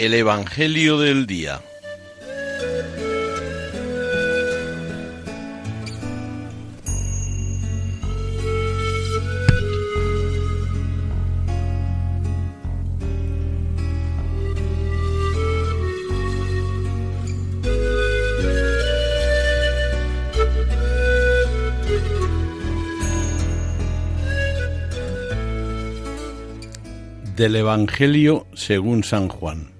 El Evangelio del Día. Del Evangelio según San Juan.